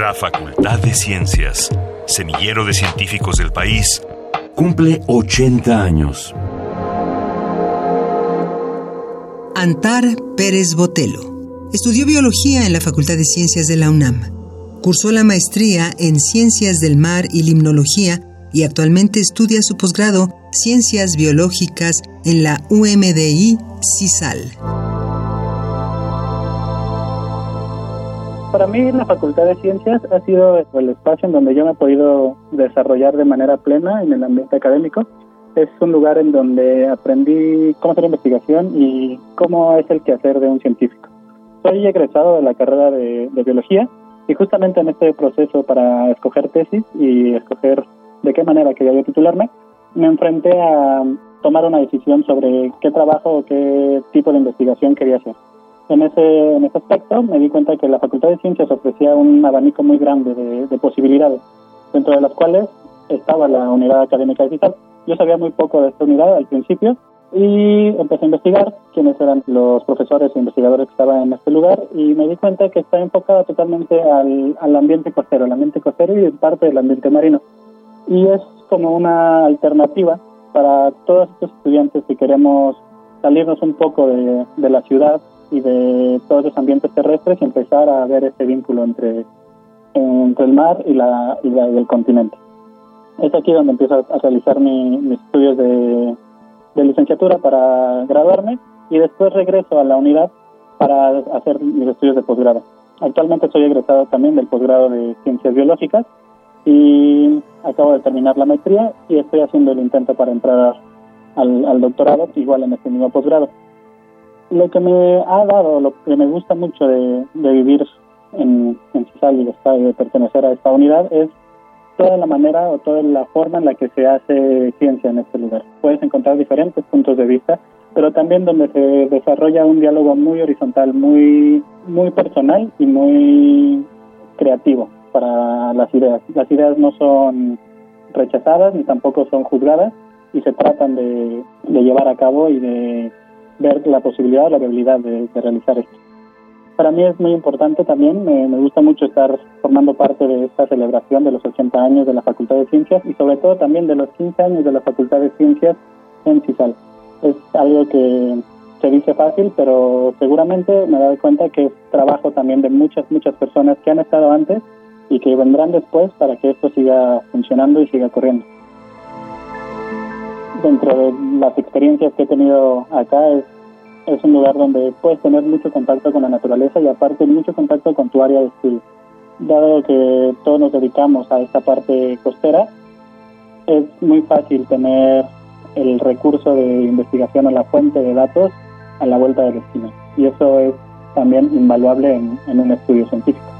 La Facultad de Ciencias, semillero de científicos del país, cumple 80 años. Antar Pérez Botelo. Estudió biología en la Facultad de Ciencias de la UNAM. Cursó la maestría en Ciencias del Mar y Limnología y actualmente estudia su posgrado Ciencias Biológicas en la UMDI CISAL. Para mí la Facultad de Ciencias ha sido el espacio en donde yo me he podido desarrollar de manera plena en el ambiente académico es un lugar en donde aprendí cómo hacer investigación y cómo es el quehacer de un científico. Soy egresado de la carrera de, biología y justamente en este proceso para escoger tesis y escoger de qué manera quería titularme, me enfrenté a tomar una decisión sobre qué trabajo o qué tipo de investigación quería hacer. En ese, en ese aspecto me di cuenta que la Facultad de Ciencias ofrecía un abanico muy grande de, de posibilidades, dentro de las cuales estaba la unidad académica digital yo sabía muy poco de esta unidad al principio y empecé a investigar quiénes eran los profesores e investigadores que estaban en este lugar y me di cuenta que está enfocada totalmente al, al ambiente costero, el ambiente costero y parte del ambiente marino. Y es como una alternativa para todos estos estudiantes que queremos salirnos un poco de, de la ciudad y de todos los ambientes terrestres y empezar a ver ese vínculo entre, entre el mar y, la, y, la, y el continente es aquí donde empiezo a, realizar mis estudios de, licenciatura para graduarme y después regreso a la unidad para hacer mis estudios de posgrado. Actualmente soy egresado también del posgrado de Ciencias Biológicas y acabo de terminar la maestría y estoy haciendo el intento para entrar al, doctorado, igual en este mismo posgrado. Lo que me ha dado, lo que me gusta mucho de, vivir en, en CISAL y de pertenecer a esta unidad es toda la manera o toda la forma en la que se hace ciencia en este lugar. Puedes encontrar diferentes puntos de vista, pero también donde se desarrolla un diálogo muy horizontal, muy, muy personal y muy creativo para las ideas. Las ideas no son rechazadas ni tampoco son juzgadas y se tratan de, llevar a cabo y de ver la posibilidad o la viabilidad de realizar esto para mí es muy importante también, me, gusta mucho estar formando parte de esta celebración de los 80 años de la Facultad de Ciencias y sobre todo también de los 15 años de la Facultad de Ciencias en CISAL. Es algo que se dice fácil, pero seguramente me doy cuenta que es trabajo también de muchas, muchas personas que han estado antes y que vendrán después para que esto siga funcionando y siga corriendo. Dentro de las experiencias que he tenido acá es un lugar donde puedes tener mucho contacto con la naturaleza y aparte mucho contacto con tu área de estudio. Dado que todos nos dedicamos a esta parte costera, es muy fácil tener el recurso de investigación o la fuente de datos a la vuelta del destino. Y eso es también invaluable en un estudio científico.